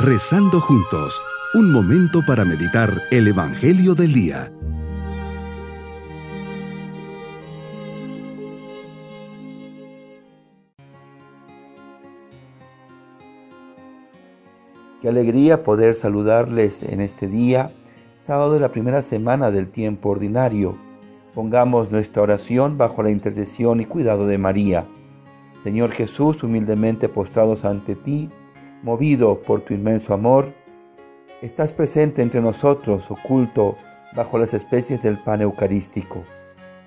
Rezando juntos, un momento para meditar el Evangelio del Día. Qué alegría poder saludarles en este día, sábado de la primera semana del tiempo ordinario. Pongamos nuestra oración bajo la intercesión y cuidado de María. Señor Jesús, humildemente postrados ante ti, movido por tu inmenso amor, estás presente entre nosotros, oculto bajo las especies del pan eucarístico.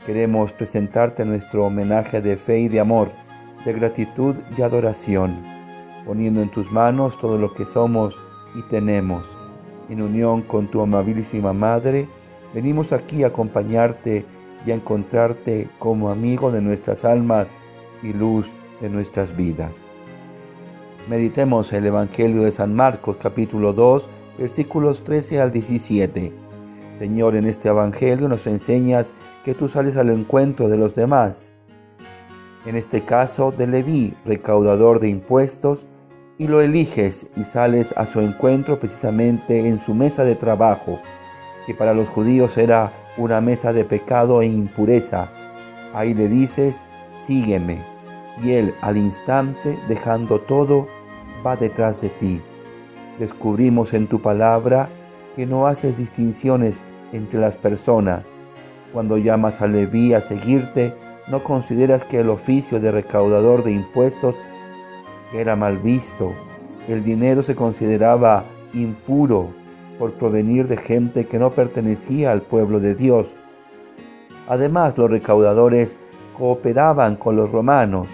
Queremos presentarte nuestro homenaje de fe y de amor, de gratitud y adoración, poniendo en tus manos todo lo que somos y tenemos. En unión con tu amabilísima Madre, venimos aquí a acompañarte y a encontrarte como amigo de nuestras almas y luz de nuestras vidas. Meditemos el Evangelio de San Marcos capítulo 2 versículos 13 al 17. Señor, en este Evangelio nos enseñas que tú sales al encuentro de los demás. En este caso de Leví, recaudador de impuestos, y lo eliges y sales a su encuentro precisamente en su mesa de trabajo, que para los judíos era una mesa de pecado e impureza. Ahí le dices, sígueme y Él al instante, dejando todo, va detrás de ti. Descubrimos en tu palabra que no haces distinciones entre las personas. Cuando llamas a Leví a seguirte, no consideras que el oficio de recaudador de impuestos era mal visto. El dinero se consideraba impuro por provenir de gente que no pertenecía al pueblo de Dios. Además, los recaudadores cooperaban con los romanos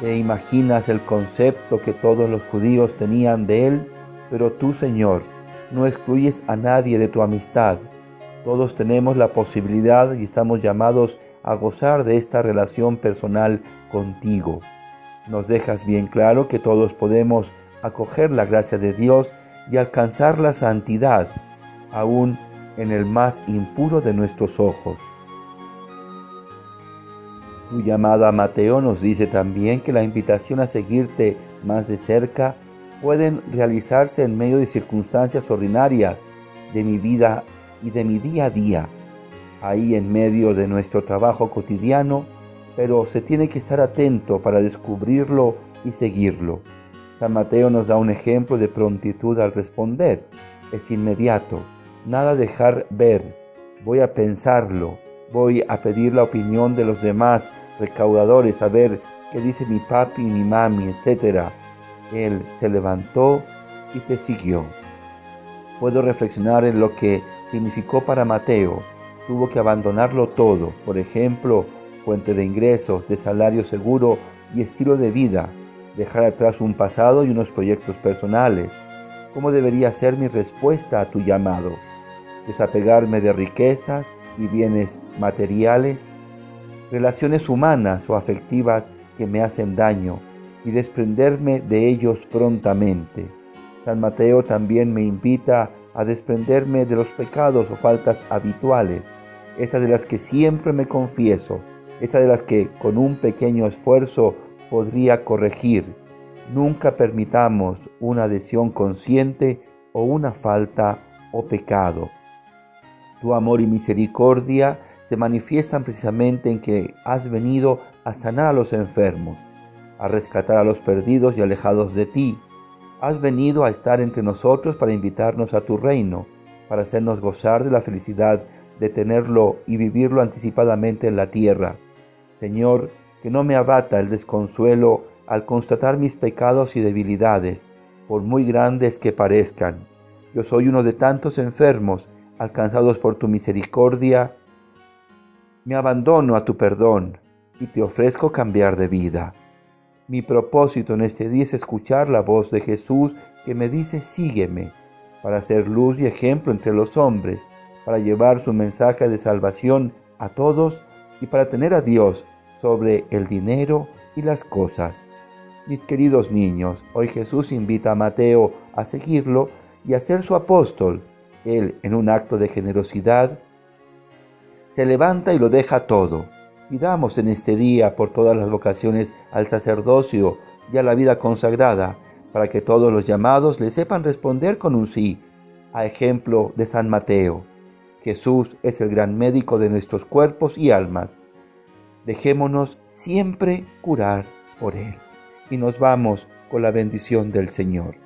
te imaginas el concepto que todos los judíos tenían de Él, pero tú, Señor, no excluyes a nadie de tu amistad. Todos tenemos la posibilidad y estamos llamados a gozar de esta relación personal contigo. Nos dejas bien claro que todos podemos acoger la gracia de Dios y alcanzar la santidad, aún en el más impuro de nuestros ojos. Tu llamada a Mateo nos dice también que la invitación a seguirte más de cerca pueden realizarse en medio de circunstancias ordinarias de mi vida y de mi día a día, ahí en medio de nuestro trabajo cotidiano, pero se tiene que estar atento para descubrirlo y seguirlo. San Mateo nos da un ejemplo de prontitud al responder. Es inmediato, nada dejar ver, voy a pensarlo, voy a pedir la opinión de los demás recaudadores, a ver qué dice mi papi, mi mami, etc. Él se levantó y te siguió. Puedo reflexionar en lo que significó para Mateo. Tuvo que abandonarlo todo, por ejemplo, fuente de ingresos, de salario seguro y estilo de vida, dejar atrás un pasado y unos proyectos personales. ¿Cómo debería ser mi respuesta a tu llamado? Desapegarme de riquezas, y bienes materiales, relaciones humanas o afectivas que me hacen daño y desprenderme de ellos prontamente. San Mateo también me invita a desprenderme de los pecados o faltas habituales, esas de las que siempre me confieso, esas de las que con un pequeño esfuerzo podría corregir. Nunca permitamos una adhesión consciente o una falta o pecado. Tu amor y misericordia se manifiestan precisamente en que has venido a sanar a los enfermos, a rescatar a los perdidos y alejados de ti. Has venido a estar entre nosotros para invitarnos a tu reino, para hacernos gozar de la felicidad de tenerlo y vivirlo anticipadamente en la tierra. Señor, que no me abata el desconsuelo al constatar mis pecados y debilidades, por muy grandes que parezcan. Yo soy uno de tantos enfermos alcanzados por tu misericordia, me abandono a tu perdón y te ofrezco cambiar de vida. Mi propósito en este día es escuchar la voz de Jesús que me dice sígueme, para ser luz y ejemplo entre los hombres, para llevar su mensaje de salvación a todos y para tener a Dios sobre el dinero y las cosas. Mis queridos niños, hoy Jesús invita a Mateo a seguirlo y a ser su apóstol él, en un acto de generosidad, se levanta y lo deja todo. Pidamos en este día por todas las vocaciones al sacerdocio y a la vida consagrada, para que todos los llamados le sepan responder con un sí, a ejemplo de San Mateo. Jesús es el gran médico de nuestros cuerpos y almas. Dejémonos siempre curar por Él. Y nos vamos con la bendición del Señor.